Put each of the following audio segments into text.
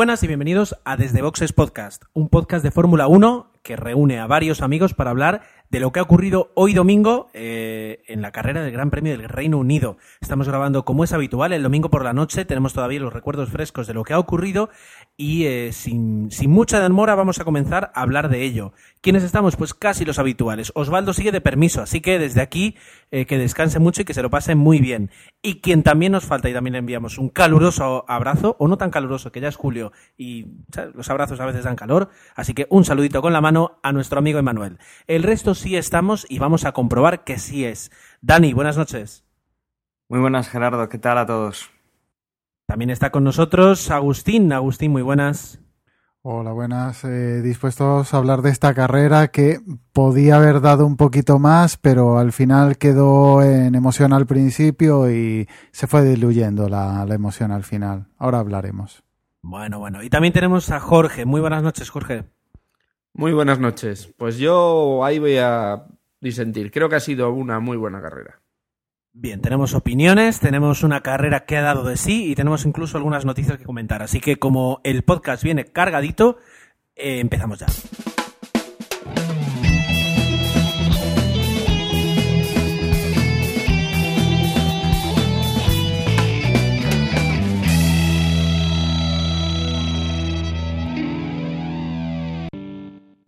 Buenas y bienvenidos a Desde Boxes Podcast, un podcast de Fórmula 1 que reúne a varios amigos para hablar de lo que ha ocurrido hoy domingo eh, en la carrera del Gran Premio del Reino Unido. Estamos grabando como es habitual el domingo por la noche, tenemos todavía los recuerdos frescos de lo que ha ocurrido y eh, sin, mucha demora vamos a comenzar a hablar de ello. ¿Quiénes estamos? Pues casi los habituales. Osvaldo sigue de permiso, así que desde aquí eh, que descanse mucho y que se lo pase muy bien. Y quien también nos falta y también le enviamos un caluroso abrazo, o no tan caluroso, que ya es julio y los abrazos a veces dan calor, así que un saludito con la mano a nuestro amigo Emanuel. El resto sí estamos y vamos a comprobar que sí es. Dani, buenas noches. Muy buenas, Gerardo. ¿Qué tal a todos? También está con nosotros Agustín. Agustín, muy buenas. Hola, buenas. Eh, dispuestos a hablar de esta carrera que podía haber dado un poquito más, pero al final quedó en emoción al principio y se fue diluyendo la, la emoción al final. Ahora hablaremos. Bueno, bueno. Y también tenemos a Jorge. Muy buenas noches, Jorge. Muy buenas noches. Pues yo ahí voy a disentir. Creo que ha sido una muy buena carrera. Bien, tenemos opiniones, tenemos una carrera que ha dado de sí y tenemos incluso algunas noticias que comentar. Así que como el podcast viene cargadito, eh, empezamos ya.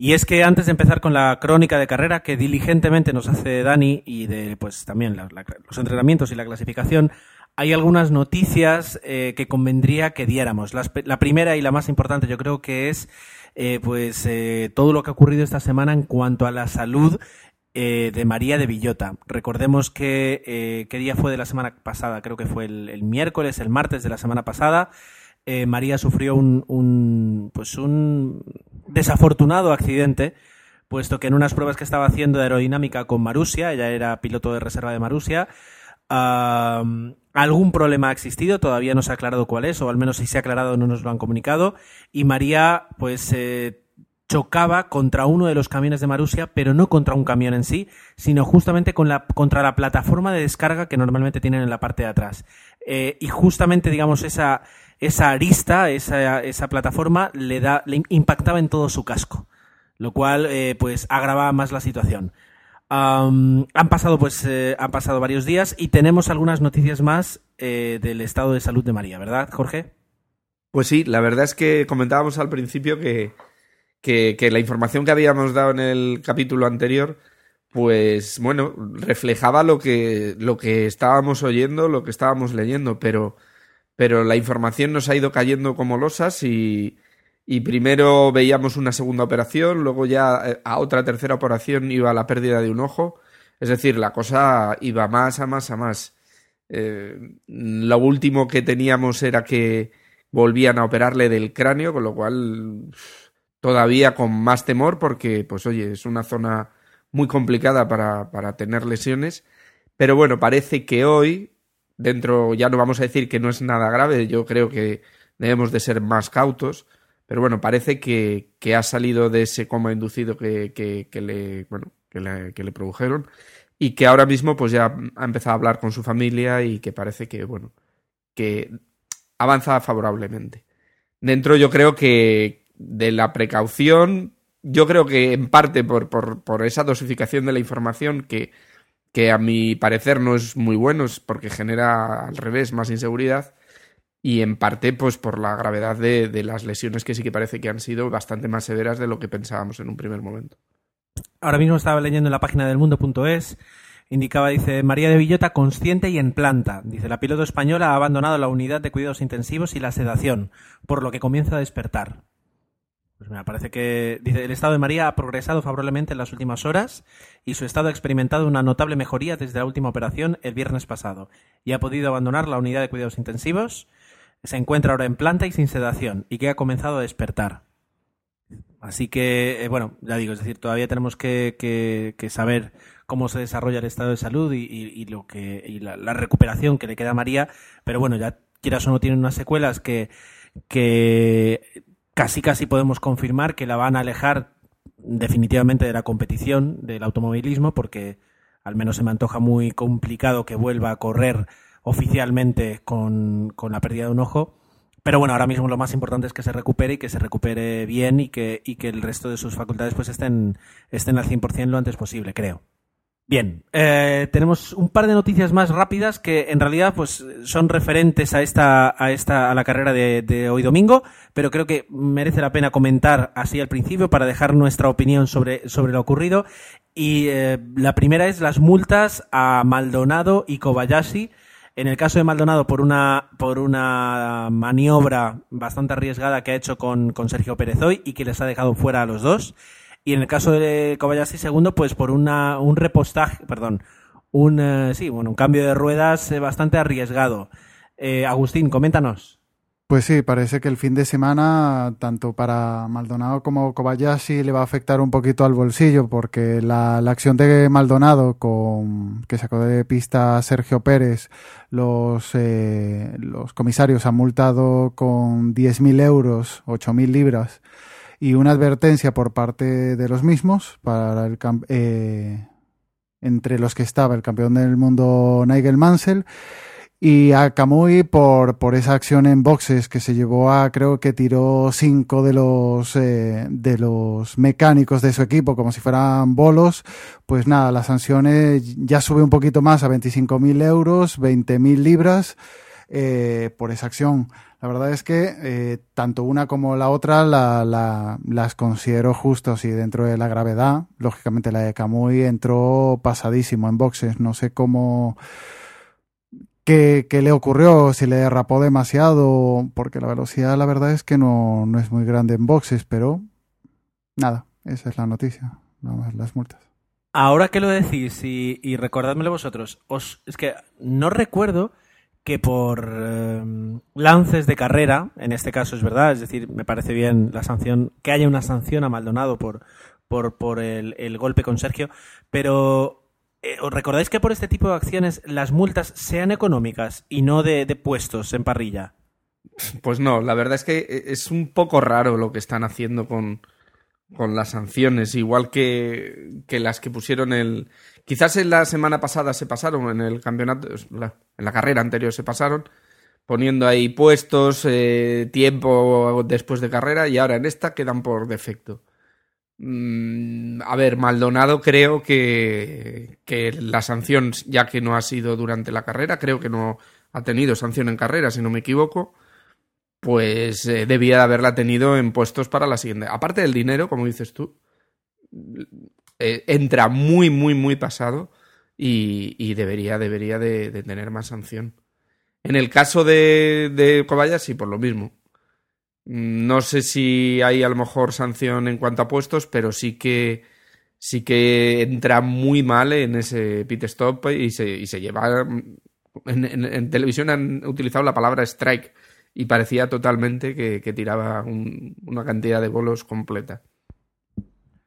Y es que antes de empezar con la crónica de carrera que diligentemente nos hace Dani y de pues también los entrenamientos y la clasificación, hay algunas noticias eh, que convendría que diéramos. La, primera y la más importante yo creo que es eh, pues eh, todo lo que ha ocurrido esta semana en cuanto a la salud de María de Villota. Recordemos que qué día fue de la semana pasada, creo que fue el, miércoles, el martes de la semana pasada. María sufrió un, pues un desafortunado accidente, puesto que en unas pruebas que estaba haciendo de aerodinámica con Marusia, ella era piloto de reserva de Marusia, algún problema ha existido, todavía no se ha aclarado cuál es, o al menos si se ha aclarado no nos lo han comunicado, y María pues chocaba contra uno de los camiones de Marusia, pero no contra un camión en sí, sino justamente contra la plataforma de descarga que normalmente tienen en la parte de atrás. Eh, y justamente, digamos, esa, esa arista, esa, esa plataforma, le, da, le impactaba en todo su casco, lo cual eh, pues agravaba más la situación. Han pasado pues eh, han pasado varios días y tenemos algunas noticias más eh, del estado de salud de María, ¿verdad, Jorge? Pues sí, la verdad es que comentábamos al principio que, que, que la información que habíamos dado en el capítulo anterior, pues bueno, reflejaba lo que, lo que estábamos oyendo, lo que estábamos leyendo, pero pero la información nos ha ido cayendo como losas y, primero veíamos una segunda operación, luego ya eh, a otra tercera operación iba la pérdida de un ojo, es decir, la cosa iba más a más a más. Eh, lo último que teníamos era que volvían a operarle del cráneo, con lo cual todavía con más temor porque, pues oye, es una zona muy complicada para, para tener lesiones. Pero bueno, parece que hoy, dentro, ya no vamos a decir que no es nada grave, yo creo que debemos de ser más cautos, pero bueno, parece que, que ha salido de ese coma inducido que, que, le, bueno, que le, que le produjeron y que ahora mismo pues ya ha empezado a hablar con su familia y que parece que, bueno, que avanza favorablemente. Dentro yo creo que de la precaución, yo creo que en parte por, por, por esa dosificación de la información que, que a mi parecer no es muy bueno, es porque genera al revés más inseguridad y en parte pues por la gravedad de, de, las lesiones que sí que parece que han sido bastante más severas de lo que pensábamos en un primer momento. Ahora mismo estaba leyendo en la página del mundo.es, indicaba, dice, María de Villota consciente y en planta. Dice, la piloto española ha abandonado la unidad de cuidados intensivos y la sedación, por lo que comienza a despertar. Pues me parece que dice, el estado de María ha progresado favorablemente en las últimas horas y su estado ha experimentado una notable mejoría desde la última operación el viernes pasado y ha podido abandonar la unidad de cuidados intensivos. Se encuentra ahora en planta y sin sedación y que ha comenzado a despertar. Así que, eh, bueno, ya digo, es decir, todavía tenemos que, saber cómo se desarrolla el estado de salud y, lo que, y la, recuperación que le queda a María, pero bueno, ya quieras o no tienen unas secuelas que, que casi casi podemos confirmar que la van a alejar definitivamente de la competición del automovilismo porque al menos se me antoja muy complicado que vuelva a correr oficialmente con, con la pérdida de un ojo pero bueno, ahora mismo lo más importante es que se recupere y que se recupere bien y que, y que el resto de sus facultades pues estén, estén al 100% lo antes posible, creo. Bien, eh, tenemos un par de noticias más rápidas que en realidad pues son referentes a esta a esta a la carrera de, hoy domingo, pero creo que merece la pena comentar así al principio para dejar nuestra opinión sobre sobre lo ocurrido y eh, la primera es las multas a Maldonado y Kobayashi. En el caso de Maldonado por una por una maniobra bastante arriesgada que ha hecho con, con Sergio Pérez hoy y que les ha dejado fuera a los dos. Y en el caso de Kobayashi segundo, pues por una, un repostaje, perdón, un, eh, sí, bueno, un cambio de ruedas eh, bastante arriesgado. Eh, Agustín, coméntanos. Pues sí, parece que el fin de semana, tanto para Maldonado como Kobayashi, le va a afectar un poquito al bolsillo, porque la, la acción de Maldonado, con, que sacó de pista Sergio Pérez, los, los comisarios han multado con 10.000 euros, 8.000 libras, y una advertencia por parte de los mismos para el eh, entre los que estaba el campeón del mundo Nigel Mansell y a Kamui por, por esa acción en boxes que se llevó a, creo que tiró cinco de los, eh, de los mecánicos de su equipo como si fueran bolos, pues nada, las sanciones ya sube un poquito más a 25.000 euros, 20.000 libras eh, por esa acción. La verdad es que eh, tanto una como la otra la, las considero justos y dentro de la gravedad, lógicamente la de Camuy entró pasadísimo en boxes. No sé cómo. Qué, le ocurrió, si le derrapó demasiado, porque la velocidad la verdad es que no, no es muy grande en boxes, pero nada, esa es la noticia, las multas. Ahora que lo decís y, y recordádmelo vosotros, os, es que no recuerdo que por em, lances de carrera, en este caso es verdad, es decir, me parece bien la sanción, que haya una sanción a Maldonado por, por, por el, el golpe con Sergio, pero eh, ¿os recordáis que por este tipo de acciones las multas sean económicas y no de, de puestos en parrilla? Pues no, la verdad es que eh, es un poco raro lo que están haciendo con, con las sanciones, igual que, que las que pusieron el, Quizás en la semana pasada se pasaron, en el campeonato, en la carrera anterior se pasaron, poniendo ahí puestos, eh, tiempo después de carrera, y ahora en esta quedan por defecto. Mm, a ver, Maldonado creo que, que la sanción, ya que no ha sido durante la carrera, creo que no ha tenido sanción en carrera, si no me equivoco, pues eh, debía de haberla tenido en puestos para la siguiente. Aparte del dinero, como dices tú, eh, entra muy, muy, muy pasado y, debería, debería de, tener más sanción. En el caso de, de Kobayashi, por lo mismo. No sé si hay a lo mejor sanción en cuanto a puestos, pero sí que sí que entra muy mal en ese pit stop y se, y se lleva. En, televisión han utilizado la palabra strike y parecía totalmente que, tiraba una cantidad de bolos completa.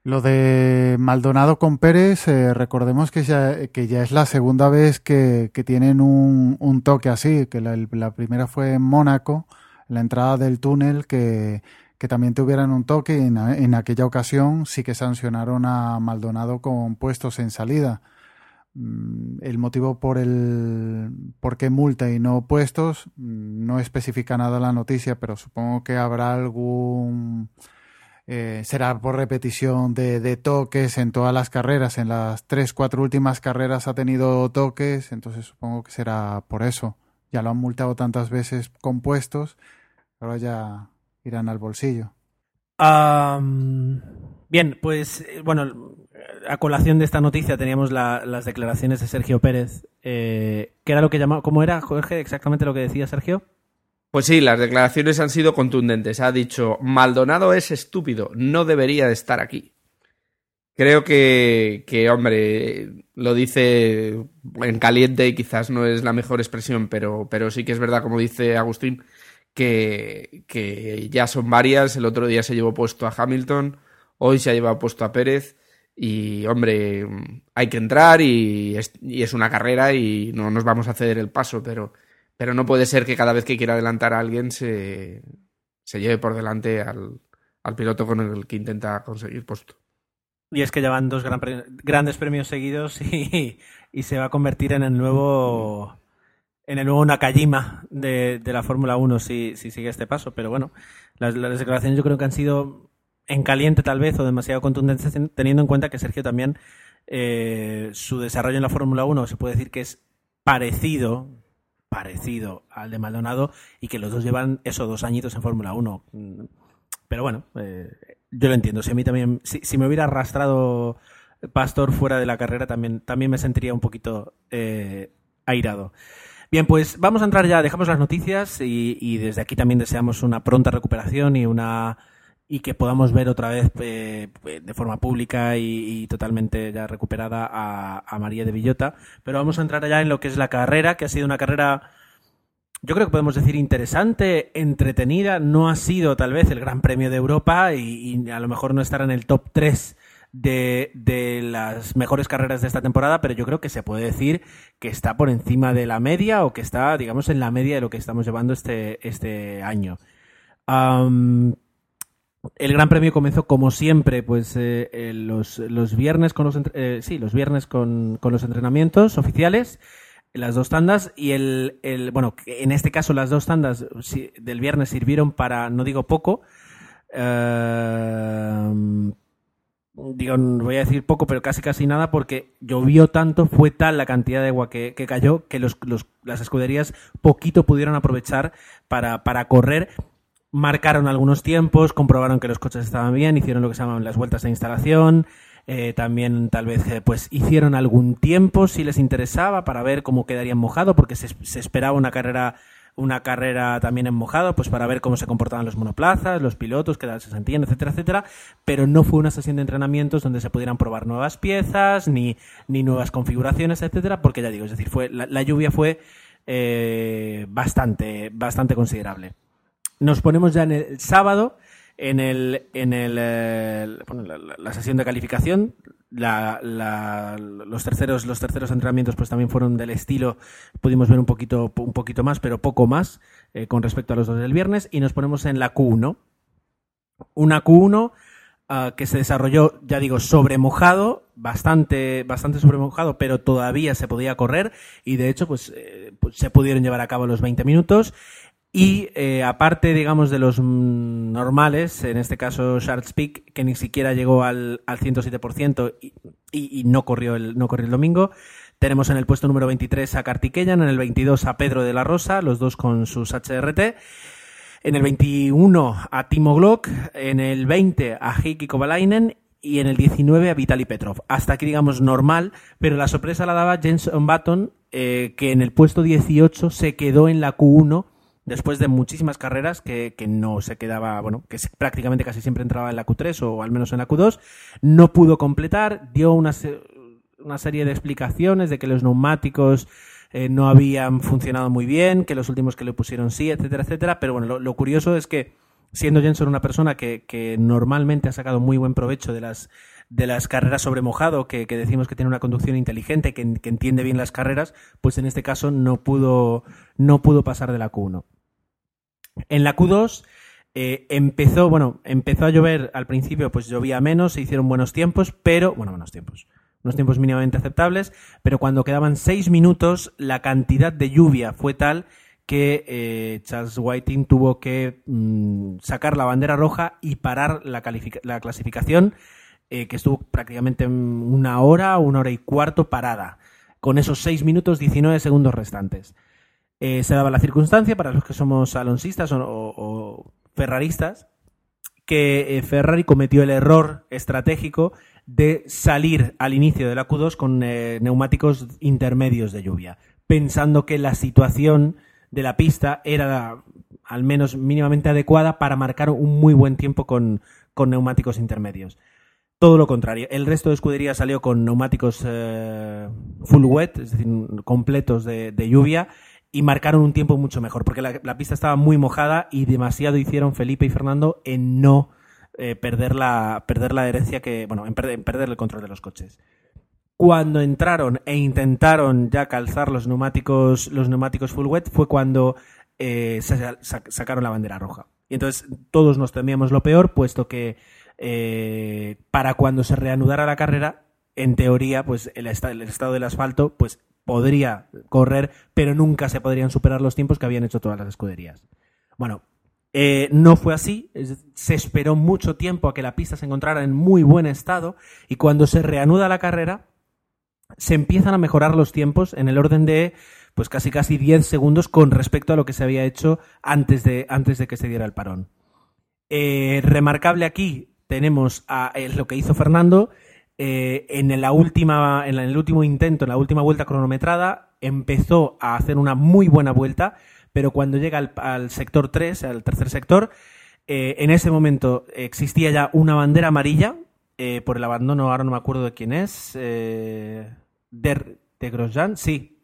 Lo de Maldonado con Pérez, eh, recordemos que ya, que ya es la segunda vez que, tienen un, toque así, que la, primera fue en Mónaco, la entrada del túnel, que, también tuvieran un toque. En, en aquella ocasión sí que sancionaron a Maldonado con puestos en salida. Mm, el motivo por el por qué multa y no puestos mm, no especifica nada la noticia, pero supongo que habrá algún eh, será por repetición de, toques en todas las carreras. En las tres, cuatro últimas carreras ha tenido toques, entonces supongo que será por eso. Ya lo han multado tantas veces con puestos, ahora ya irán al bolsillo. bien, pues eh, bueno, a colación de esta noticia teníamos las declaraciones de Sergio Pérez. Eh, ¿Qué era lo que llamaba? ¿Cómo era, Jorge, exactamente lo que decía Sergio? Pues sí, las declaraciones han sido contundentes. Ha dicho, Maldonado es estúpido, no debería de estar aquí. Creo que, que, hombre, lo dice en caliente y quizás no es la mejor expresión, pero, pero sí que es verdad, como dice Agustín, que, que ya son varias. El otro día se llevó puesto a Hamilton, hoy se ha llevado puesto a Pérez. Y, hombre, hay que entrar y es, una carrera y no nos vamos a ceder el paso, pero pero no puede ser que cada vez que quiera adelantar a alguien se, se lleve por delante al, al, piloto con el que intenta conseguir puesto. Y es que llevan dos grandes premios seguidos y, y, se va a convertir en el nuevo en el nuevo Nakajima de, de la Fórmula 1 si, si sigue este paso, pero bueno, las, las declaraciones yo creo que han sido en caliente tal vez o demasiado contundentes teniendo en cuenta que Sergio también eh, su desarrollo en la Fórmula 1 se puede decir que es parecido parecido al de Maldonado y que los dos llevan esos dos añitos en Fórmula 1. Pero bueno, eh, yo lo entiendo. Si a mí también, si, me hubiera arrastrado Pastor fuera de la carrera, también, también me sentiría un poquito eh, airado. Bien, pues vamos a entrar ya, dejamos las noticias y, desde aquí también deseamos una pronta recuperación y una y que podamos ver otra vez eh, de forma pública y, totalmente ya recuperada a, María de Villota. Pero vamos a entrar ya en lo que es la carrera, que ha sido una carrera, yo creo que podemos decir interesante, entretenida. No ha sido tal vez el Gran Premio de Europa y, a lo mejor no estará en el top 3 de, las mejores carreras de esta temporada, pero yo creo que se puede decir que está por encima de la media o que está, digamos, en la media de lo que estamos llevando este, este año. El Gran Premio comenzó como siempre, pues eh, eh, los, los, viernes con los eh, sí, los viernes con, con, los entrenamientos oficiales, las dos tandas y el, el bueno, en este caso las dos tandas del viernes sirvieron para, no digo poco, uh, digo, voy a decir poco, pero casi casi nada, porque llovió tanto, fue tal la cantidad de agua que, que cayó, que los, los, las escuderías poquito pudieron aprovechar para, para correr marcaron algunos tiempos, comprobaron que los coches estaban bien, hicieron lo que se llaman las vueltas de instalación, eh, también tal vez eh, pues hicieron algún tiempo si les interesaba para ver cómo quedarían mojado, porque se, esperaba una carrera una carrera también en mojado, pues para ver cómo se comportaban los monoplazas, los pilotos, qué tal se sentían, etcétera, etcétera, pero no fue una sesión de entrenamientos donde se pudieran probar nuevas piezas, ni, ni nuevas configuraciones, etcétera, porque ya digo, es decir, fue la, la lluvia fue eh, bastante, bastante considerable nos ponemos ya en el sábado en el en el, eh, la, sesión de calificación. La, la, los terceros los terceros entrenamientos pues también fueron del estilo. Pudimos ver un poquito un poquito más pero poco más eh, con respecto a los dos del viernes. Y nos ponemos en la Q1 una Q1 uh, que se desarrolló ya digo sobre mojado bastante bastante sobre mojado pero todavía se podía correr. Y de hecho pues, eh, pues se pudieron llevar a cabo los 20 minutos y eh, aparte, digamos, de los mm, normales, en este caso Charles Peak, que ni siquiera llegó al, al 107% y, y, y, no, corrió el, no corrió el domingo, tenemos en el puesto número 23 a Kartikeyan, en el 22 a Pedro de la Rosa, los dos con sus HRT. En el 21 a Timo Glock, en el 20 a Heikki Kovalainen y en el 19 a Vitaly Petrov. Hasta aquí, digamos, normal, pero la sorpresa la daba Jenson Button, eh, que en el puesto 18 se quedó en la Q1 después de muchísimas carreras que, que, no se quedaba, bueno, que prácticamente casi siempre entraba en la Q3 o al menos en la Q2, no pudo completar, dio una, una serie de explicaciones de que los neumáticos eh, no habían funcionado muy bien, que los últimos que le pusieron sí, etcétera, etcétera, pero bueno, lo, curioso es que siendo Jenson una persona que, que, normalmente ha sacado muy buen provecho de las de las carreras sobre mojado, que, que decimos que tiene una conducción inteligente, que, que, entiende bien las carreras, pues en este caso no pudo, no pudo pasar de la Q1. En la Q2 eh, empezó, bueno, empezó a llover al principio, pues llovía menos, se hicieron buenos tiempos, pero, bueno, buenos tiempos, unos tiempos mínimamente aceptables, pero cuando quedaban seis minutos, la cantidad de lluvia fue tal que eh, Charles Whiting tuvo que mmm, sacar la bandera roja y parar la, la clasificación, eh, que estuvo prácticamente una hora, una hora y cuarto parada, con esos seis minutos 19 segundos restantes eh, se daba la circunstancia, para los que somos alonsistas o, ferraristas, que eh, Ferrari cometió el error estratégico de salir al inicio de la Q2 con eh, neumáticos intermedios de lluvia, pensando que la situación de la pista era al menos mínimamente adecuada para marcar un muy buen tiempo con, con neumáticos intermedios. Todo lo contrario, el resto de escudería salió con neumáticos full wet, es decir, completos de lluvia, y marcaron un tiempo mucho mejor, porque la, pista estaba muy mojada y demasiado hicieron Felipe y Fernando en no eh, perder, la, perder la herencia que, bueno, en perder, en perder el control de los coches. Cuando entraron e intentaron ya calzar los neumáticos, los neumáticos full wet fue cuando eh, sacaron la bandera roja. Y entonces todos nos temíamos lo peor, puesto que eh, para cuando se reanudara la carrera, en teoría, pues el, el estado del asfalto, pues podría correr, pero nunca se podrían superar los tiempos que habían hecho todas las escuderías. Bueno, eh, no fue así, se esperó mucho tiempo a que la pista se encontrara en muy buen estado y cuando se reanuda la carrera se empiezan a mejorar los tiempos en el orden de pues casi casi 10 segundos con respecto a lo que se había hecho antes de, antes de que se diera el parón. Eh, remarcable aquí tenemos a, lo que hizo Fernando, eh, en, la última, en, el último intento, en la última vuelta cronometrada, empezó a hacer una muy buena vuelta, pero cuando llega al, sector 3, al tercer sector, eh, en ese momento existía ya una bandera amarilla eh, por el abandono, ahora no me acuerdo de quién es, de, de Grosjean, sí,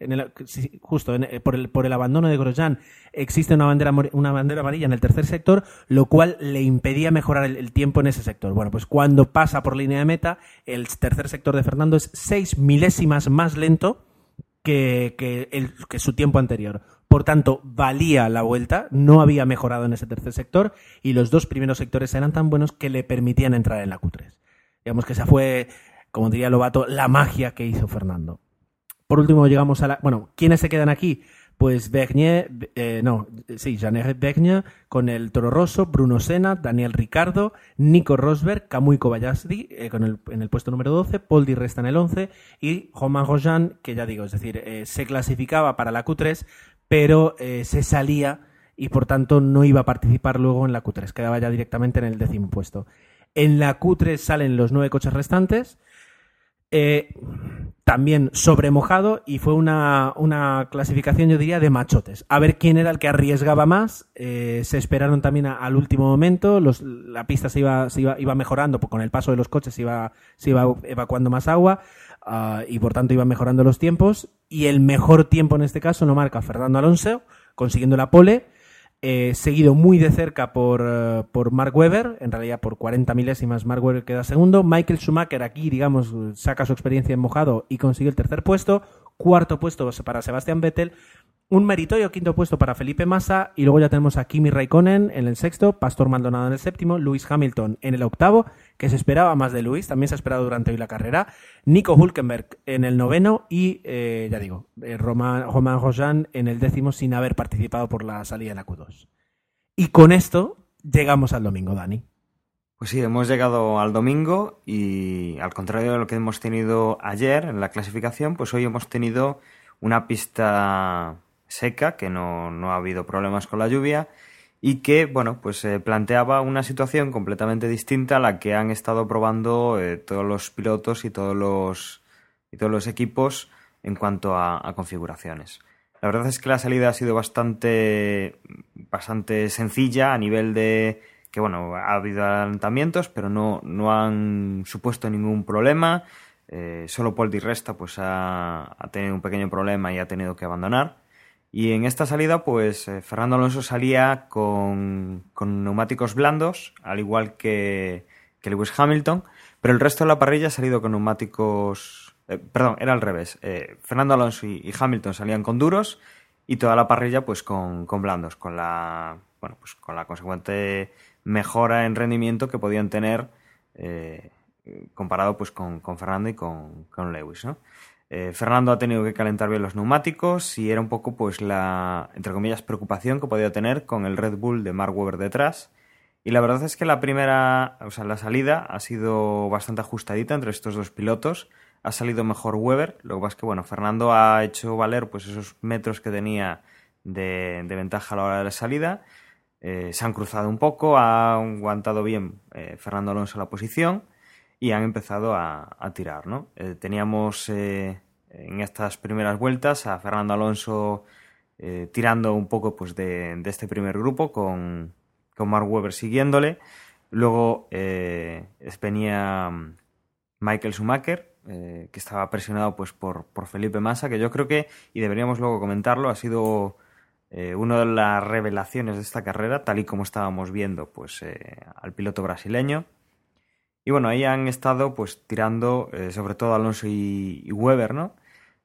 justo por, el, por el abandono de Grosjean existe una bandera, una bandera amarilla en el tercer sector, lo cual le impedía mejorar el, tiempo en ese sector. Bueno, pues cuando pasa por línea de meta, el tercer sector de Fernando es seis milésimas más lento que, que su tiempo anterior. Por tanto, valía la vuelta, no había mejorado en ese tercer sector y los dos primeros sectores eran tan buenos que le permitían entrar en la Q3. Digamos que esa fue, como diría Lobato, la magia que hizo Fernando. Por último, llegamos a la. Bueno, ¿quiénes se quedan aquí? Pues Bernier, eh, no, sí, Janet Bernier con el Toro Rosso, Bruno Senna, Daniel Ricardo, Nico Rosberg, Kamui Kobayashi eh, con el, en el puesto número 12, Paul Di Resta en el 11 y Romain Rojan, que ya digo, es decir, eh, se clasificaba para la Q3, pero se salía y por tanto no iba a participar luego en la Q3, quedaba ya directamente en el décimo puesto. En la Q3 salen los nueve coches restantes. Eh, también sobremojado y fue una, clasificación, yo diría, de machotes. A ver quién era el que arriesgaba más. Eh, se esperaron también al último momento. la pista se iba, se iba, mejorando, pues con el paso de los coches se iba, se iba evacuando más agua ah, y por tanto iban mejorando los tiempos. Y el mejor tiempo en este caso lo marca Fernando Alonso, consiguiendo la pole eh, seguido muy de cerca por, eh, por, Mark Webber, en realidad por 40 milésimas Mark Webber queda segundo, Michael Schumacher aquí, digamos, saca su experiencia en mojado y consigue el tercer puesto, cuarto puesto para Sebastian Vettel, un meritorio quinto puesto para Felipe Massa y luego ya tenemos a Kimi Raikkonen en el sexto, Pastor Maldonado en el séptimo, Lewis Hamilton en el octavo, que se esperaba más de Lewis, también se ha esperado durante hoy la carrera, Nico Hulkenberg en el noveno y, eh, ya digo, eh, Roman, Roman en el décimo sin haber participado por la salida en la Q2. Y con esto llegamos al domingo, Dani. Pues sí, hemos llegado al domingo y al contrario de lo que hemos tenido ayer en la clasificación, pues hoy hemos tenido una pista seca, que no, no ha habido problemas con la lluvia y que, bueno, pues planteaba una situación completamente distinta a la que han estado probando eh, todos los pilotos y todos los, y todos los equipos en cuanto a, configuraciones. La verdad es que la salida ha sido bastante, bastante sencilla a nivel de que, bueno, ha habido adelantamientos, pero no, no han supuesto ningún problema. Eh, solo Paul Resta pues, ha tenido un pequeño problema y ha tenido que abandonar. Y en esta salida, pues eh, Fernando Alonso salía con, neumáticos blandos, al igual que, que, Lewis Hamilton, pero el resto de la parrilla ha salido con neumáticos. Eh, perdón, era al revés. Eh, Fernando Alonso y, Hamilton salían con duros y toda la parrilla, pues con, blandos, con la, bueno, pues con la consecuente mejora en rendimiento que podían tener comparado pues con, con Fernando y con, con Lewis, ¿no? Eh, Fernando ha tenido que calentar bien los neumáticos y era un poco pues la, entre comillas, preocupación que podía tener con el Red Bull de Mark Webber detrás. Y la verdad es que la primera, o sea, la salida ha sido bastante ajustadita entre estos dos pilotos. Ha salido mejor Webber, lo que pasa es que, bueno, Fernando ha hecho valer pues esos metros que tenía de, ventaja a la hora de la salida. Eh, se han cruzado un poco, ha aguantado bien eh, Fernando Alonso la posición y han empezado a, tirar. ¿no? Eh, teníamos eh, en estas primeras vueltas a Fernando Alonso eh, tirando un poco pues, de, este primer grupo con, con Mark Webber siguiéndole. Luego venía mm, Michael Schumacher, que estaba presionado pues, por, por, Felipe Massa, que yo creo que, y deberíamos luego comentarlo, ha sido una de las revelaciones de esta carrera, tal y como estábamos viendo pues, al piloto brasileño. Y bueno, ahí han estado pues tirando, eh, sobre todo Alonso y, Weber, ¿no?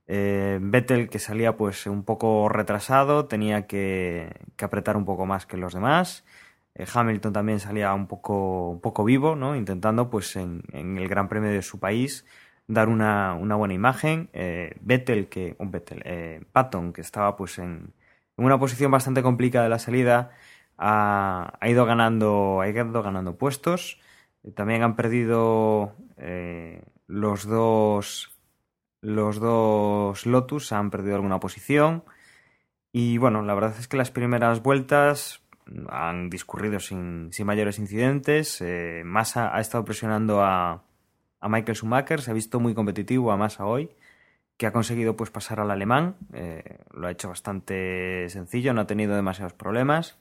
Eh, Vettel que salía pues un poco retrasado, tenía que, apretar un poco más que los demás. Eh, Hamilton también salía un poco, un poco vivo, ¿no? Intentando pues en, el Gran Premio de su país dar una, una buena imagen. Vettel, que, un Vettel, Patton, que estaba pues en, en, una posición bastante complicada de la salida, ha, ha ido ganando, ha ido ganando puestos. También han perdido eh, los dos los dos Lotus han perdido alguna posición. Y bueno, la verdad es que las primeras vueltas han discurrido sin, sin mayores incidentes. Eh, Massa ha estado presionando a, a, Michael Schumacher, se ha visto muy competitivo a Massa hoy, que ha conseguido pues pasar al alemán. Eh, lo ha hecho bastante sencillo, no ha tenido demasiados problemas.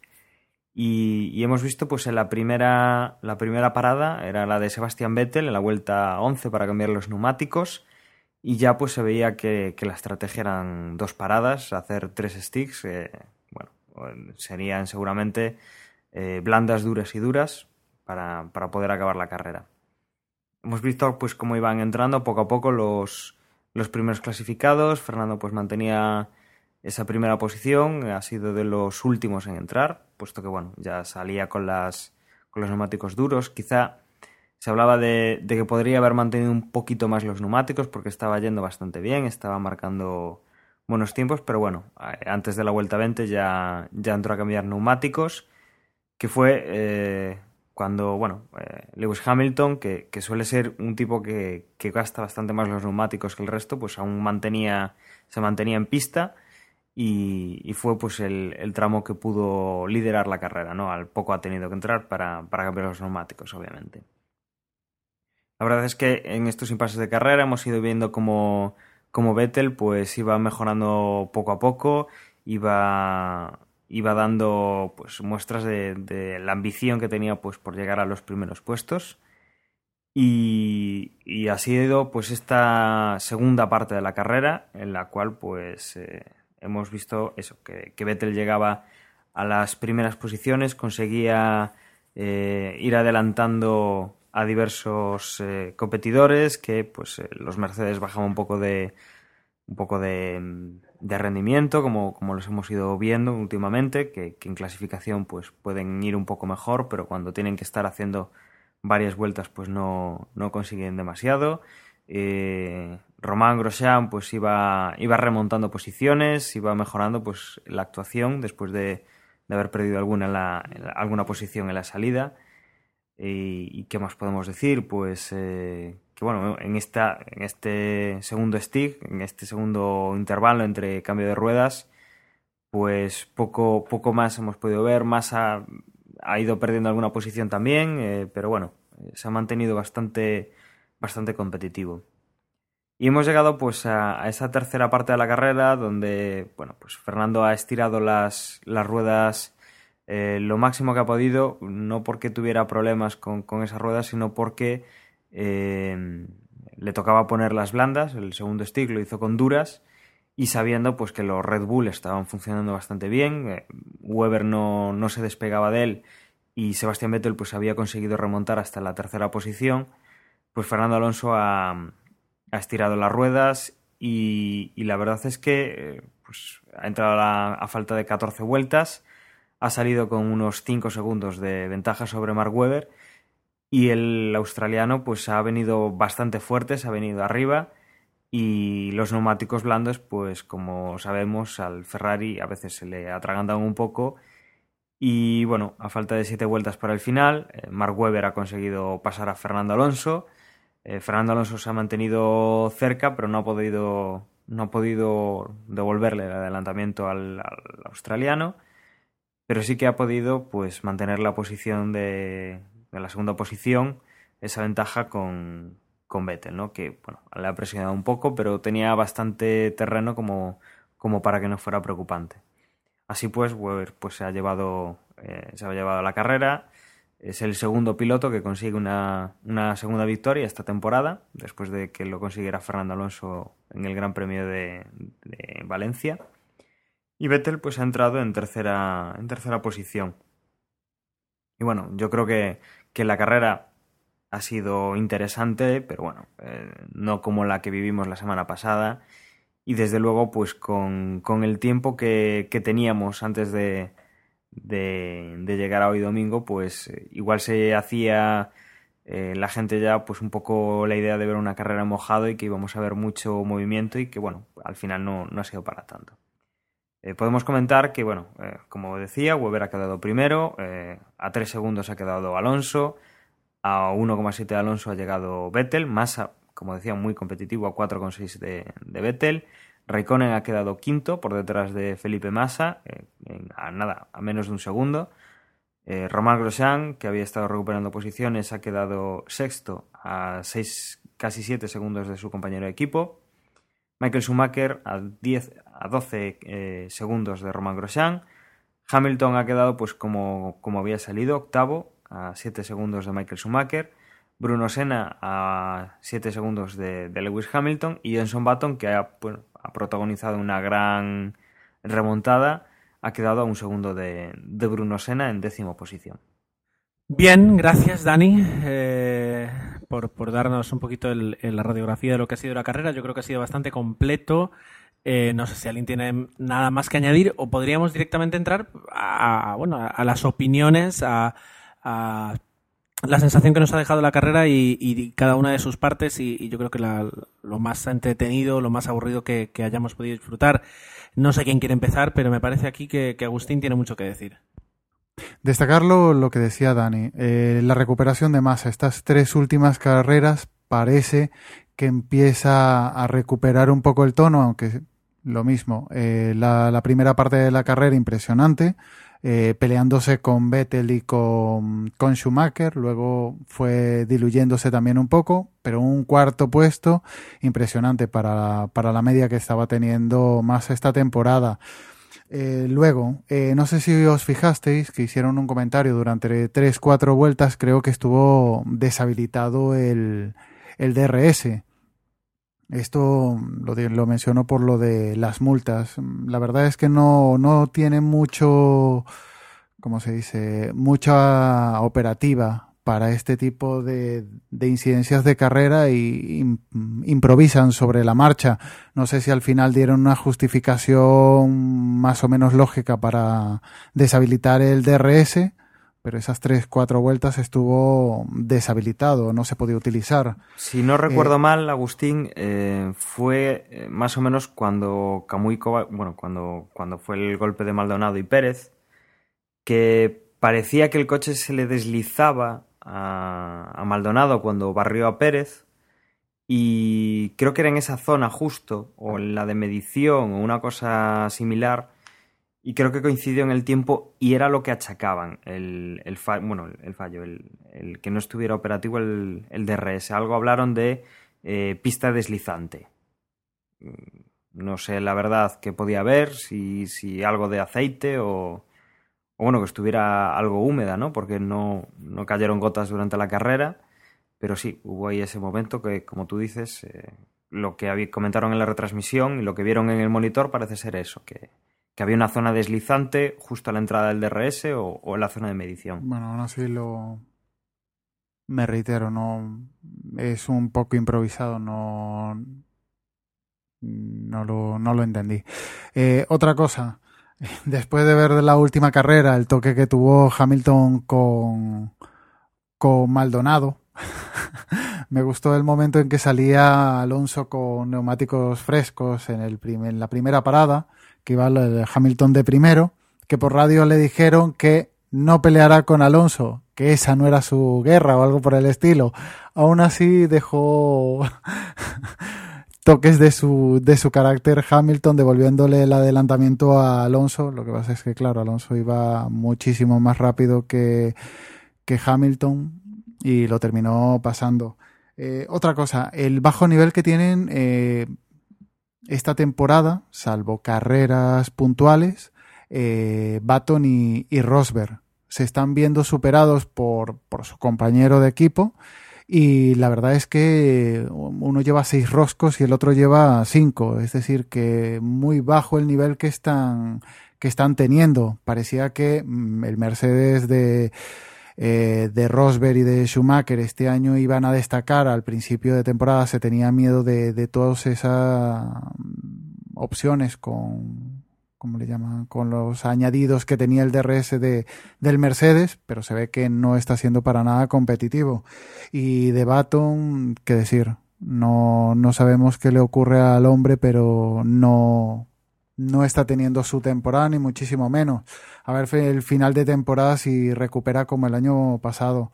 Y, y, hemos visto pues en la primera, la primera parada, era la de Sebastian Vettel en la vuelta 11 para cambiar los neumáticos. Y ya pues se veía que, que la estrategia eran dos paradas, hacer tres sticks. Eh, serían seguramente eh, blandas, duras y duras para, para, poder acabar la carrera. Hemos visto pues cómo iban entrando poco a poco los, los primeros clasificados. Fernando pues mantenía esa primera posición, ha sido de los últimos en entrar, puesto que bueno, ya salía con las con los neumáticos duros. Quizá se hablaba de, que podría haber mantenido un poquito más los neumáticos porque estaba yendo bastante bien, estaba marcando buenos tiempos, pero bueno, antes de la vuelta 20 ya, ya entró a cambiar neumáticos, que fue eh, cuando, bueno, eh, Lewis Hamilton, que, que, suele ser un tipo que, que, gasta bastante más los neumáticos que el resto, pues aún mantenía, se mantenía en pista y, fue pues el, el, tramo que pudo liderar la carrera, ¿no? Al poco ha tenido que entrar para, para cambiar los neumáticos, obviamente. La verdad es que en estos impases de carrera hemos ido viendo cómo como Vettel pues iba mejorando poco a poco, iba, iba dando pues muestras de, la ambición que tenía pues por llegar a los primeros puestos. Y, y ha sido pues esta segunda parte de la carrera en la cual pues eh, hemos visto eso, que, que, Vettel llegaba a las primeras posiciones, conseguía eh, ir adelantando a diversos eh, competidores que pues eh, los Mercedes bajaban un poco de un poco de, de rendimiento como, como, los hemos ido viendo últimamente que, que, en clasificación pues pueden ir un poco mejor pero cuando tienen que estar haciendo varias vueltas pues no, no consiguen demasiado. Eh, Román Grosjean pues iba, iba remontando posiciones iba mejorando pues la actuación después de, de haber perdido alguna, en la, alguna posición en la salida ¿Y, qué más podemos decir? Pues eh, que bueno, en, esta, en este segundo stick, en este segundo intervalo entre cambio de ruedas, pues poco, poco más hemos podido ver. Massa ha ido perdiendo alguna posición también, eh, pero bueno, se ha mantenido bastante, bastante competitivo. Y hemos llegado pues a, esa tercera parte de la carrera donde bueno, pues Fernando ha estirado las, las ruedas eh, lo máximo que ha podido, no porque tuviera problemas con, con esas ruedas, sino porque eh, le tocaba poner las blandas, el segundo stick lo hizo con duras y sabiendo pues que los Red Bull estaban funcionando bastante bien, eh, Weber no, no, se despegaba de él y Sebastián Vettel pues había conseguido remontar hasta la tercera posición, pues Fernando Alonso ha, ha estirado las ruedas y, la verdad es que pues, ha entrado a falta de 14 vueltas ha salido con unos 5 segundos de ventaja sobre Mark Webber y el australiano pues ha venido bastante fuerte, se ha venido arriba y los neumáticos blandos pues como sabemos al Ferrari a veces se le atragantan un poco y bueno, a falta de 7 vueltas para el final, eh, Mark Webber ha conseguido pasar a Fernando Alonso. Eh, Fernando Alonso se ha mantenido cerca, pero no ha podido, no ha podido devolverle el adelantamiento al, al australiano pero sí que ha podido pues mantener la posición de, de la segunda posición, esa ventaja con, con Vettel, ¿no? que bueno, le ha presionado un poco, pero tenía bastante terreno como, como para que no fuera preocupante. Así pues, Weber pues, se, ha llevado, eh, se ha llevado la carrera, es el segundo piloto que consigue una, una, segunda victoria esta temporada, después de que lo consiguiera Fernando Alonso en el Gran Premio de, Valencia. Y Vettel pues ha entrado en tercera, en tercera posición. Y bueno, yo creo que, que la carrera ha sido interesante, pero bueno, eh, no como la que vivimos la semana pasada. Y desde luego, pues con, con el tiempo que, que teníamos antes de, de, llegar a hoy domingo, pues eh, igual se hacía eh, la gente ya pues un poco la idea de ver una carrera mojado y que íbamos a ver mucho movimiento y que bueno, al final no, no ha sido para tanto. Eh, podemos comentar que, bueno, como decía, Weber ha quedado primero, a 3 segundos ha quedado Alonso, a 1,7 de Alonso ha llegado Vettel, Massa, como decía, muy competitivo a 4,6 de, de Vettel, Raikkonen ha quedado quinto por detrás de Felipe Massa, a nada, a menos de un segundo. Eh, Román Grosjean, que había estado recuperando posiciones, ha quedado sexto a seis, casi 7 segundos de su compañero de equipo. Michael Schumacher a, 10, a 12 eh, segundos de Román Grosjean. Hamilton ha quedado pues como, como había salido, octavo, a 7 segundos de Michael Schumacher. Bruno Senna a 7 segundos de, Lewis Hamilton. Y Jenson Button, que ha, ha protagonizado una gran remontada ha quedado a un segundo de, Bruno Sena en décimo posición. Bien, gracias Dani eh, por, darnos un poquito la radiografía de lo que ha sido la carrera. Yo creo que ha sido bastante completo. Eh, no sé si alguien tiene nada más que añadir o podríamos directamente entrar a, bueno, a, las opiniones, a, la sensación que nos ha dejado la carrera y, cada una de sus partes y, yo creo que lo más entretenido, lo más aburrido que hayamos podido disfrutar. No sé quién quiere empezar, pero me parece aquí que, Agustín tiene mucho que decir. Destacarlo lo que decía Dani, eh, la recuperación de masa. Estas tres últimas carreras parece que empieza a recuperar un poco el tono, aunque lo mismo. Eh, la, primera parte de la carrera impresionante, eh, peleándose con Vettel y con, Schumacher, luego fue diluyéndose también un poco, pero un cuarto puesto impresionante para, para la media que estaba teniendo más esta temporada. Eh, luego, eh, no sé si os fijasteis que hicieron un comentario durante tres, cuatro vueltas, creo que estuvo deshabilitado el, el DRS. Esto lo, lo, menciono por lo de las multas. La verdad es que no, no tiene mucho, ¿cómo se dice? Mucha operativa para este tipo de, de incidencias de carrera y improvisan sobre la marcha. No sé si al final dieron una justificación más o menos lógica para deshabilitar el DRS pero esas tres, cuatro vueltas estuvo deshabilitado, no se podía utilizar. Si no recuerdo eh, mal, Agustín, eh, fue eh, más o menos cuando Camuy bueno, cuando, cuando fue el golpe de Maldonado y Pérez, que parecía que el coche se le deslizaba a, a Maldonado cuando barrió a Pérez, y creo que era en esa zona justo, o en la de medición, o una cosa similar, y creo que coincidió en el tiempo y era lo que achacaban el, el bueno, el fallo, el, que no estuviera operativo el, el DRS. Algo hablaron de eh, pista deslizante. Mm, no sé la verdad que podía haber, si, si algo de aceite o, o, bueno, que estuviera algo húmeda, ¿no? Porque no, no cayeron gotas durante la carrera. Pero sí, hubo ahí ese momento que, como tú dices, eh, lo que comentaron en la retransmisión y lo que vieron en el monitor parece ser eso, que, que había una zona deslizante justo a la entrada del DRS o, en la zona de medición. Bueno, aún así lo... Me reitero, no es un poco improvisado, no, no, lo, no lo entendí. Eh, otra cosa, después de ver la última carrera, el toque que tuvo Hamilton con, con Maldonado, me gustó el momento en que salía Alonso con neumáticos frescos en, el en la primera parada que iba el Hamilton de primero, que por radio le dijeron que no peleará con Alonso, que esa no era su guerra o algo por el estilo. Aún así dejó toques de su, de su carácter Hamilton, devolviéndole el adelantamiento a Alonso. Lo que pasa es que, claro, Alonso iba muchísimo más rápido que, que Hamilton y lo terminó pasando. Eh, otra cosa, el bajo nivel que tienen eh, esta temporada, salvo carreras puntuales, eh, Baton y, Rosberg se están viendo superados por, por, su compañero de equipo y la verdad es que uno lleva seis roscos y el otro lleva cinco, es decir, que muy bajo el nivel que están, que están teniendo. Parecía que mm, el Mercedes de eh, de Rosberg y de Schumacher este año iban a destacar. Al principio de temporada, se tenía miedo de, de todas esas opciones con, como le llaman, con los añadidos que tenía el DRS de, del Mercedes, pero se ve que no está siendo para nada competitivo. Y de Baton, qué decir, no, no sabemos qué le ocurre al hombre, pero no, no está teniendo su temporada, ni muchísimo menos. A ver el final de temporada si recupera como el año pasado.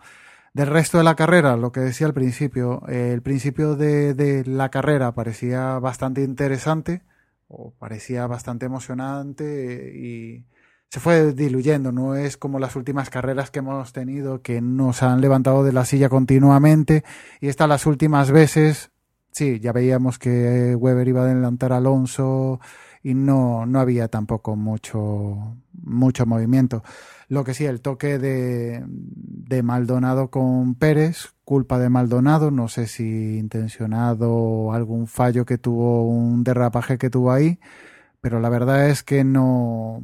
Del resto de la carrera, lo que decía al principio, el principio de, de la carrera parecía bastante interesante o parecía bastante emocionante y se fue diluyendo, no es como las últimas carreras que hemos tenido que nos han levantado de la silla continuamente y estas las últimas veces, sí, ya veíamos que Weber iba a adelantar a Alonso y no, no había tampoco mucho, mucho movimiento. Lo que sí, el toque de, de Maldonado con Pérez, culpa de Maldonado, no sé si intencionado algún fallo que tuvo, un derrapaje que tuvo ahí, pero la verdad es que no.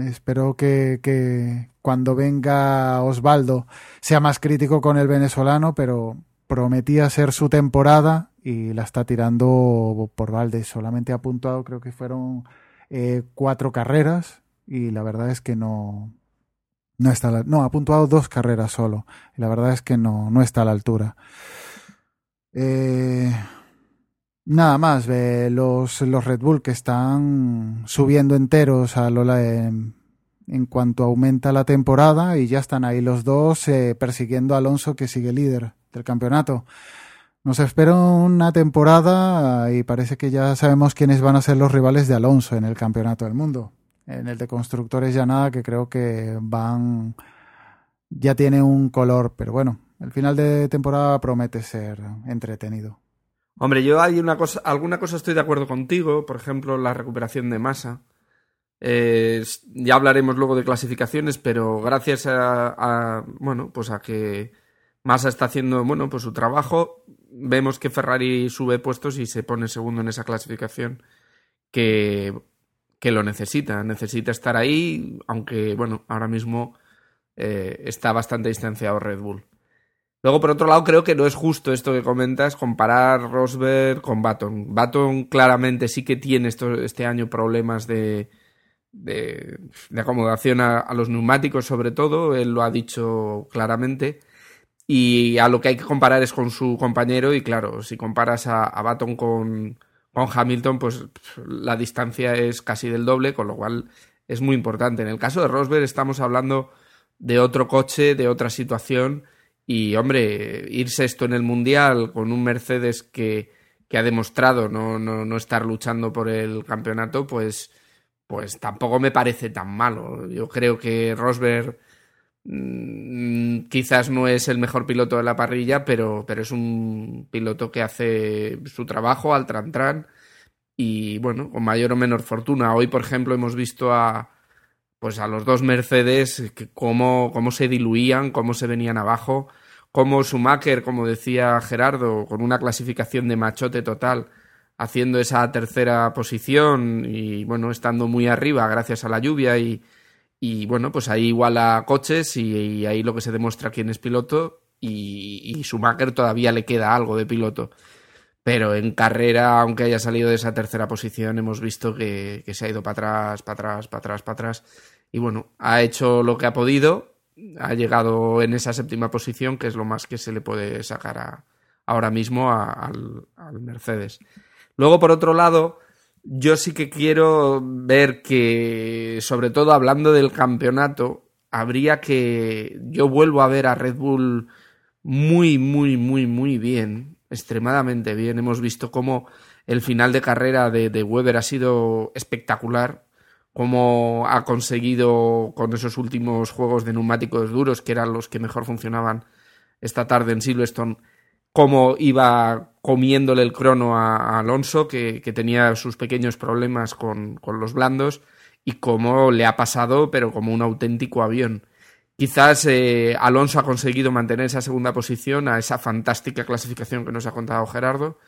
Espero que, que cuando venga Osvaldo sea más crítico con el venezolano, pero prometía ser su temporada y la está tirando por balde. Solamente ha puntuado, creo que fueron eh, cuatro carreras y la verdad es que no, no está la, no ha puntuado dos carreras solo y la verdad es que no, no está a la altura. Eh, nada más, los, los Red Bull que están subiendo enteros a Lola en, en cuanto aumenta la temporada y ya están ahí los dos eh, persiguiendo a Alonso que sigue líder del campeonato. Nos espera una temporada y parece que ya sabemos quiénes van a ser los rivales de Alonso en el campeonato del mundo en el de constructores ya nada, que creo que van. ya tiene un color, pero bueno, el final de temporada promete ser entretenido. Hombre, yo hay una cosa, alguna cosa estoy de acuerdo contigo, por ejemplo, la recuperación de masa. Eh, ya hablaremos luego de clasificaciones, pero gracias a, a, bueno, pues a que Massa está haciendo, bueno, pues su trabajo, vemos que Ferrari sube puestos y se pone segundo en esa clasificación que que lo necesita, necesita estar ahí, aunque bueno, ahora mismo eh, está bastante distanciado Red Bull. Luego, por otro lado, creo que no es justo esto que comentas, comparar Rosberg con Baton. Baton claramente sí que tiene esto, este año problemas de, de, acomodación a, los neumáticos, sobre todo, él lo ha dicho claramente. Y a lo que hay que comparar es con su compañero, y claro, si comparas a, a Baton con, con Hamilton, pues la distancia es casi del doble, con lo cual es muy importante. En el caso de Rosberg estamos hablando de otro coche, de otra situación, y hombre, irse esto en el Mundial con un Mercedes que, que ha demostrado no, no, no, estar luchando por el campeonato, pues, pues tampoco me parece tan malo. Yo creo que Rosberg quizás no es el mejor piloto de la parrilla, pero, pero es un piloto que hace su trabajo al tran y bueno, con mayor o menor fortuna. Hoy, por ejemplo, hemos visto a pues a los dos Mercedes que cómo, cómo se diluían, cómo se venían abajo, cómo Schumacher, como decía Gerardo, con una clasificación de machote total, haciendo esa tercera posición y bueno, estando muy arriba gracias a la lluvia y, y bueno, pues ahí iguala coches y, ahí lo que se demuestra quién es piloto y, y Schumacher todavía le queda algo de piloto. Pero en carrera, aunque haya salido de esa tercera posición, hemos visto que, se ha ido para atrás, para atrás, para atrás, para atrás. Y bueno, ha hecho lo que ha podido, ha llegado en esa séptima posición, que es lo más que se le puede sacar ahora mismo al Mercedes. Luego, por otro lado, yo sí que quiero ver que, sobre todo hablando del campeonato, habría que. Yo vuelvo a ver a Red Bull muy, muy, muy, muy bien, extremadamente bien. Hemos visto cómo el final de carrera de, de Weber ha sido espectacular, cómo ha conseguido con esos últimos juegos de neumáticos duros, que eran los que mejor funcionaban esta tarde en Silverstone, cómo iba comiéndole el crono a, Alonso, que, tenía sus pequeños problemas con, los blandos, y cómo le ha pasado, pero como un auténtico avión. Quizás eh, Alonso ha conseguido mantener esa segunda posición a esa fantástica clasificación que nos ha contado Gerardo,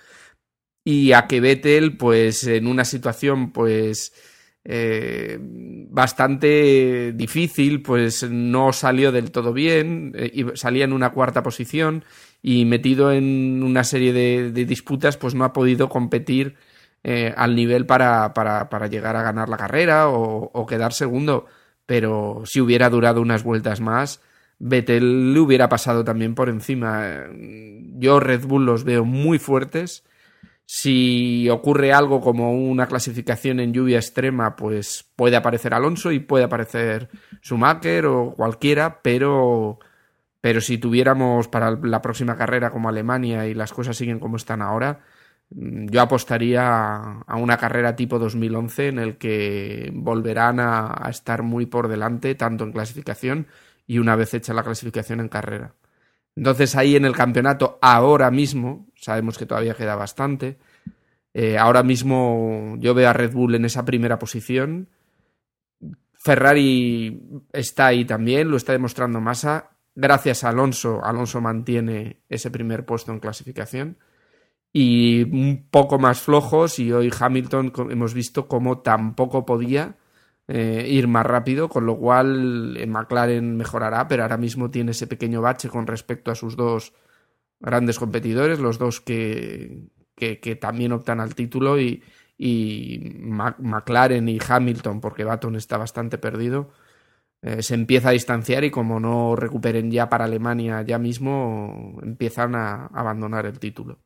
y a que Vettel, pues en una situación, pues eh, bastante difícil, pues no salió del todo bien, eh, salía en una cuarta posición y metido en una serie de, disputas, pues no ha podido competir eh, al nivel para, para, para, llegar a ganar la carrera o, o, quedar segundo. Pero si hubiera durado unas vueltas más, Vettel le hubiera pasado también por encima. Yo Red Bull los veo muy fuertes. Si ocurre algo como una clasificación en lluvia extrema, pues puede aparecer Alonso y puede aparecer Schumacher o cualquiera, pero, pero si tuviéramos para la próxima carrera como Alemania y las cosas siguen como están ahora, mm, yo apostaría a una carrera tipo 2011 en el que volverán a, a estar muy por delante, tanto en clasificación y una vez hecha la clasificación en carrera. Entonces ahí en el campeonato, ahora mismo, sabemos que todavía queda bastante, eh, ahora mismo yo veo a Red Bull en esa primera posición. Ferrari está ahí también, lo está demostrando Massa. Gracias a Alonso, Alonso mantiene ese primer puesto en clasificación. Y un poco más flojos, y hoy Hamilton hemos visto cómo tampoco podía eh, ir más rápido, con lo cual en McLaren mejorará, pero ahora mismo tiene ese pequeño bache con respecto a sus dos grandes competidores, los dos que, que, también optan al título y, y McLaren y Hamilton, porque Baton está bastante perdido, eh, se empieza a distanciar y como no recuperen ya para Alemania ya mismo, empiezan a abandonar el título.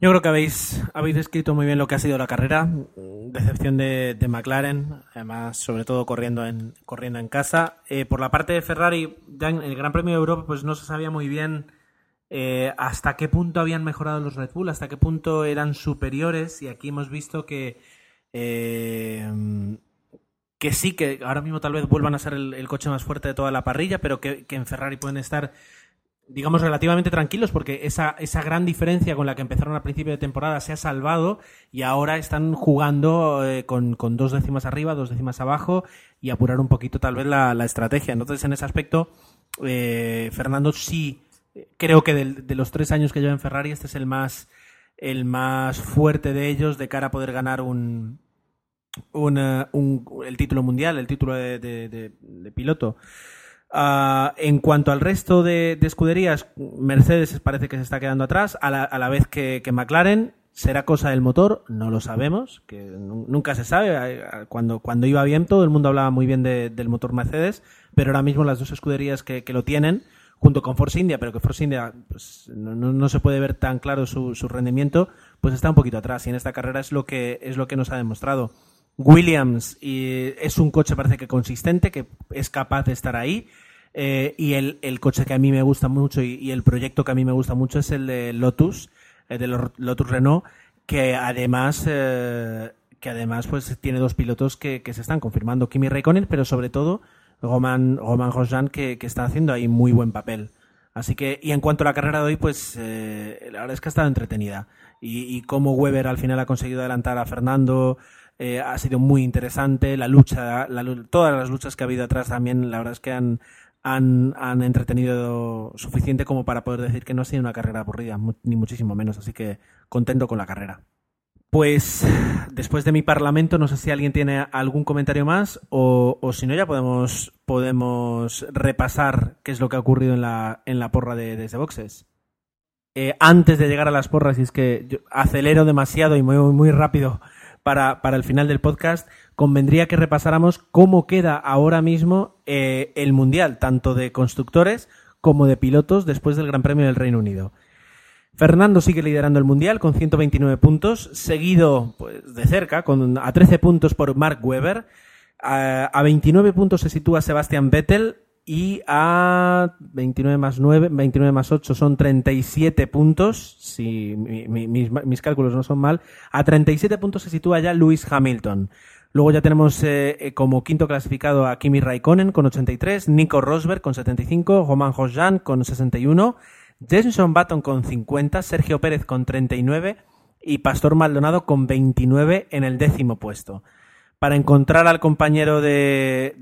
Yo creo que habéis, habéis descrito muy bien lo que ha sido la carrera. Decepción de, de McLaren, además, sobre todo corriendo en, corriendo en casa. Eh, por la parte de Ferrari, ya en el Gran Premio de Europa, pues no se sabía muy bien eh, hasta qué punto habían mejorado los Red Bull, hasta qué punto eran superiores. Y aquí hemos visto que. Eh, que sí, que ahora mismo tal vez vuelvan a ser el, coche más fuerte de toda la parrilla, pero que, que en Ferrari pueden estar digamos, relativamente tranquilos porque esa, esa gran diferencia con la que empezaron al principio de temporada se ha salvado y ahora están jugando eh, con, con, dos décimas arriba, dos décimas abajo y apurar un poquito tal vez la, la estrategia. Entonces, en ese aspecto, eh, Fernando sí, creo que de, de, los tres años que lleva en Ferrari, este es el más, el más fuerte de ellos de cara a poder ganar un, un, un el título mundial, el título de, de, de piloto. Uh, en cuanto al resto de, de, escuderías, Mercedes parece que se está quedando atrás, a la, a la vez que, McLaren. ¿Será cosa del motor? No lo sabemos, que nunca se sabe. Cuando, cuando iba bien, todo el mundo hablaba muy bien de, del motor Mercedes, pero ahora mismo las dos escuderías que, lo tienen, junto con Force India, pero que Force India pues, no, se puede ver tan claro su, su, rendimiento, pues está un poquito atrás. Y en esta carrera es lo que, es lo que nos ha demostrado. Williams y es un coche parece que consistente, que es capaz de estar ahí. Eh, y el, el, coche que a mí me gusta mucho y, el proyecto que a mí me gusta mucho es el de Lotus, el de Lotus Renault, que además, eh, que además pues tiene dos pilotos que, que, se están confirmando, Kimi Raikkonen, pero sobre todo Roman, Roman que, que está haciendo ahí muy buen papel. Así que, y en cuanto a la carrera de hoy, pues eh, la verdad es que ha estado entretenida. Y, y cómo Weber al final ha conseguido adelantar a Fernando, eh, ha sido muy interesante. La lucha, todas las luchas que ha habido atrás también, la verdad es que han, han, entretenido suficiente como para poder decir que no ha sido una carrera aburrida, ni muchísimo menos. Así que contento con la carrera. Pues después de mi parlamento, no sé si alguien tiene algún comentario más o, o si no, ya podemos, podemos repasar qué es lo que ha ocurrido en la, en la porra de desde boxes. Eh, antes de llegar a las porras, y es que acelero demasiado y muy, muy rápido para, para el final del podcast, convendría que repasáramos cómo queda ahora mismo eh, el Mundial, tanto de constructores como de pilotos, después del Gran Premio del Reino Unido. Fernando sigue liderando el Mundial con 129 puntos, seguido pues, de cerca, con, a 13 puntos por Mark Webber. A, a 29 puntos se sitúa Sebastian Vettel y a 29 más 9, 29 más 8 son 37 puntos, si mi, mi, mis, mis, cálculos no son mal. A 37 puntos se sitúa ya Lewis Hamilton. Luego ya tenemos eh, como quinto clasificado a Kimi Raikkonen con 83, Nico Rosberg con 75, Roman Grosjean con 61, Jenson Button con 50, Sergio Pérez con 39 y Pastor Maldonado con 29 en el décimo puesto. Para encontrar al compañero de,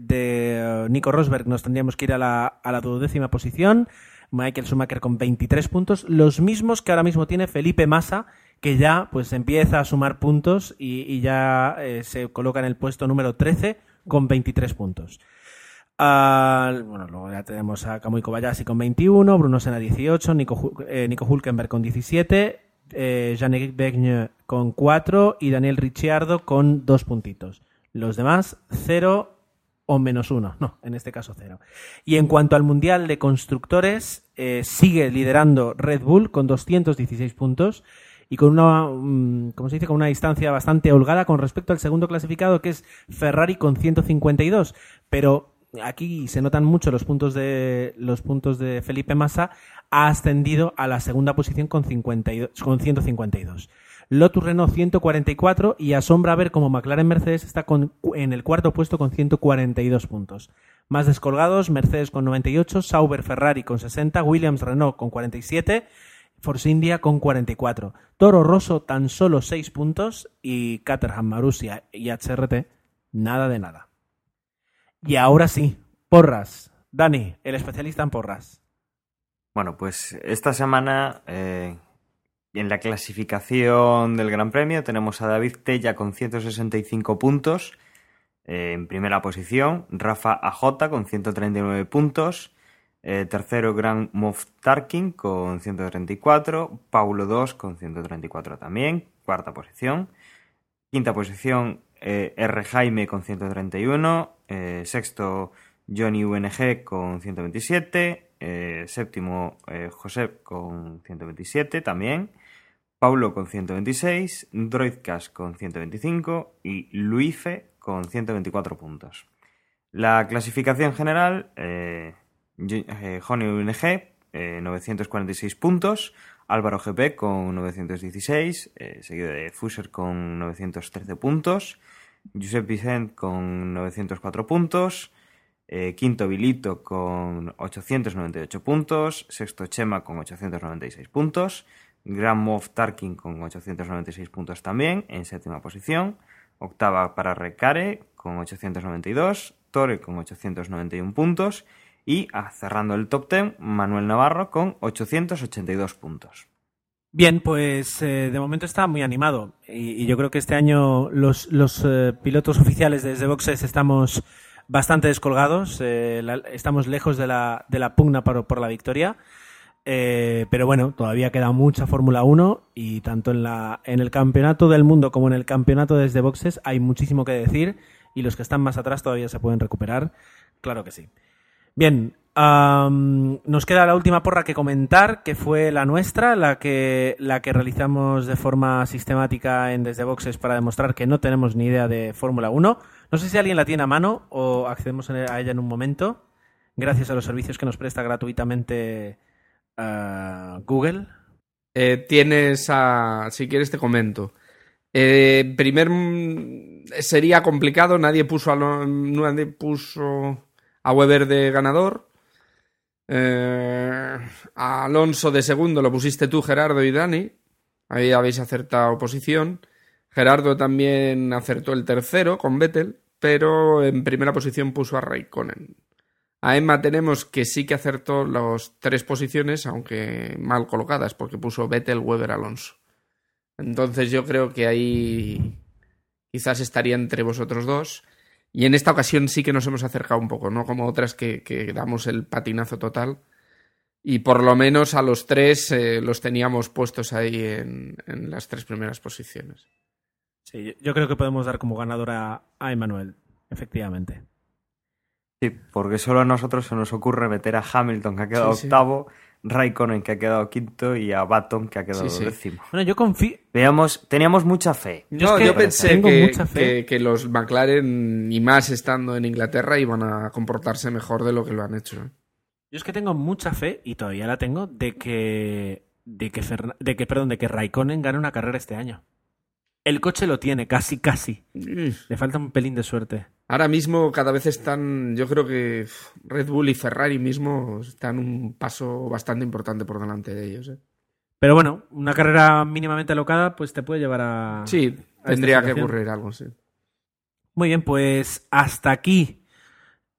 uh, Nico Rosberg nos tendríamos que ir a la, a duodécima posición. Michael Schumacher con 23 puntos, los mismos que ahora mismo tiene Felipe Massa que ya pues empieza a sumar puntos y, ya eh, se coloca en el puesto número 13 con 23 puntos. Bueno, luego ya tenemos a Kamui Kobayashi con 21, Bruno Sena 18, Nico, eh, Nico Hulkenberg con 17, eh, Jean-Éric Vergne con 4 y Daniel Ricciardo con 2 puntitos. Los demás, 0 o menos 1. No, en este caso 0. Y en cuanto al Mundial de Constructores, eh, sigue liderando Red Bull con 216 puntos y con una, mm, como se dice, con una distancia bastante holgada con respecto al segundo clasificado que es Ferrari con 152. Pero aquí se notan mucho los puntos de los puntos de Felipe Massa ha ascendido a la segunda posición con, 52, con 152. Lotus Renault 144 y asombra ver cómo McLaren Mercedes está en el cuarto puesto con 142 puntos. Más descolgados, Mercedes con 98, Sauber Ferrari con 60, Williams Renault con 47, Force India con 44. Toro Rosso tan solo 6 puntos y Caterham, Marussia y HRT nada de nada. Y ahora sí, porras. Dani, el especialista en porras. Bueno, pues esta semana eh, en la clasificación del Gran Premio tenemos a David Tella con 165 puntos eh, en primera posición, Rafa AJ con 139 puntos, eh, tercero Gran Moff Tarkin con 134, Paulo 2 con 134 también, cuarta posición, quinta posición R. Jaime con 131, sexto Johnny UNG con 127, eh, séptimo eh, José con 127 también, Paulo con 126, Droidcast con 125 y Luife con 124 puntos. La clasificación general, eh, Johnny UNG, 946 puntos, Álvaro GP con 916, seguido de Fuser con 913 puntos, Josep Vicent con 904 puntos, eh, quinto Vilito con 898 puntos, sexto Chema con 896 puntos, Grand Moff Tarkin con 896 puntos también en séptima posición, octava para Recare con 892, Tore con 891 puntos y ah, cerrando el top 10 Manuel Navarro con 882 puntos. Bien, pues eh, de momento está muy animado y, yo creo que este año los, eh, pilotos oficiales desde boxes estamos bastante descolgados. Eh, estamos lejos de la, de la pugna por la victoria. Eh, pero bueno, todavía queda mucha Fórmula 1 y tanto en, la, en el campeonato del mundo como en el campeonato desde boxes hay muchísimo que decir y los que están más atrás todavía se pueden recuperar. Claro que sí. Bien, nos queda la última porra que comentar, que fue la nuestra, la que, la que realizamos de forma sistemática en Desde Boxes para demostrar que no tenemos ni idea de Fórmula 1. No sé si alguien la tiene a mano o accedemos a ella en un momento, gracias a los servicios que nos presta gratuitamente Google. Eh, tienes a... Si quieres te comento. Eh, primer sería complicado, nadie puso a, nadie puso a Weber de ganador. Eh, a Alonso de segundo lo pusiste tú, Gerardo y Dani. Ahí habéis acertado posición. Gerardo también acertó el tercero con Vettel, pero en primera posición puso a Raikkonen. A Emma tenemos que sí que acertó las tres posiciones, aunque mal colocadas, porque puso Vettel, Weber, Alonso. Entonces yo creo que ahí quizás estaría entre vosotros dos. Y en esta ocasión sí que nos hemos acercado un poco, no como otras que, damos el patinazo total. Y por lo menos a los tres eh, los teníamos puestos ahí en, las tres primeras posiciones. Sí, yo creo que podemos dar como ganadora a Emanuel, efectivamente. Sí, porque solo a nosotros se nos ocurre meter a Hamilton, que ha quedado octavo, Raikkonen que ha quedado quinto y a Baton que ha quedado décimo. Bueno, yo confío. Veamos, teníamos mucha fe. Yo, yo pensé que, que, los McLaren, y más estando en Inglaterra, iban a comportarse mejor de lo que lo han hecho. ¿eh? Yo es que tengo mucha fe, y todavía la tengo, de que. de que, de que, perdón, de que Raikkonen gane una carrera este año. El coche lo tiene, casi, casi. Le falta un pelín de suerte. Ahora mismo cada vez están, yo creo que Red Bull y Ferrari mismo están un paso bastante importante por delante de ellos. ¿eh? Pero bueno, una carrera mínimamente alocada pues te puede llevar a... Sí, tendría que ocurrir algo, sí. Muy bien, pues hasta aquí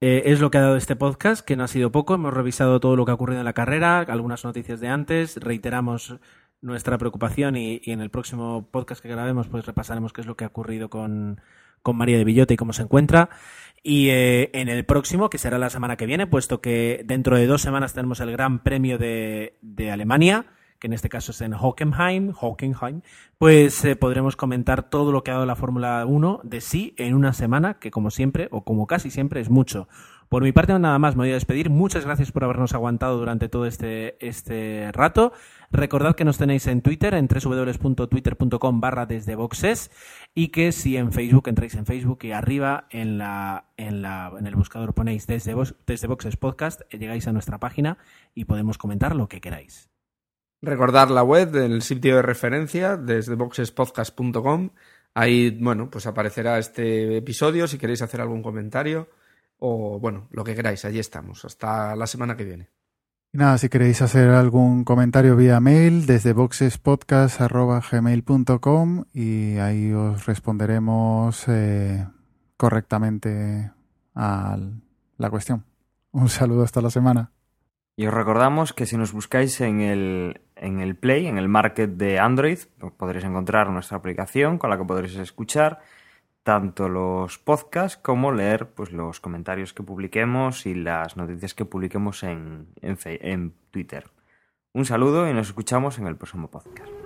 eh, es lo que ha dado este podcast, que no ha sido poco. Hemos revisado todo lo que ha ocurrido en la carrera, algunas noticias de antes, reiteramos nuestra preocupación y, en el próximo podcast que grabemos pues repasaremos qué es lo que ha ocurrido con, con María de Villota y cómo se encuentra. Y eh, en el próximo, que será la semana que viene, puesto que dentro de dos semanas tenemos el Gran Premio de, Alemania, que en este caso es en Hockenheim, Hockenheim pues eh, podremos comentar todo lo que ha dado la Fórmula 1 de sí en una semana, que como siempre, o como casi siempre, es mucho. Por mi parte, nada más, me voy a despedir. Muchas gracias por habernos aguantado durante todo este, este rato. Recordad que nos tenéis en Twitter, en www.twitter.com barra desde boxes, y que si en Facebook entráis en Facebook y arriba en, la, en, la, en el buscador ponéis desde, desde boxes podcast, eh, llegáis a nuestra página y podemos comentar lo que queráis. Recordar la web del sitio de referencia desde boxespodcast.com. Ahí, bueno, pues aparecerá este episodio si queréis hacer algún comentario o bueno, lo que queráis, allí estamos. Hasta la semana que viene. Y nada, si queréis hacer algún comentario vía mail desde boxespodcast.gmail.com y ahí os responderemos eh, correctamente a la cuestión. Un saludo hasta la semana. Y os recordamos que si nos buscáis en el, en el Play, en el Market de Android, podréis encontrar nuestra aplicación con la que podréis escuchar tanto los podcasts como leer pues, los comentarios que publiquemos y las noticias que publiquemos en, en, en Twitter. Un saludo y nos escuchamos en el próximo podcast.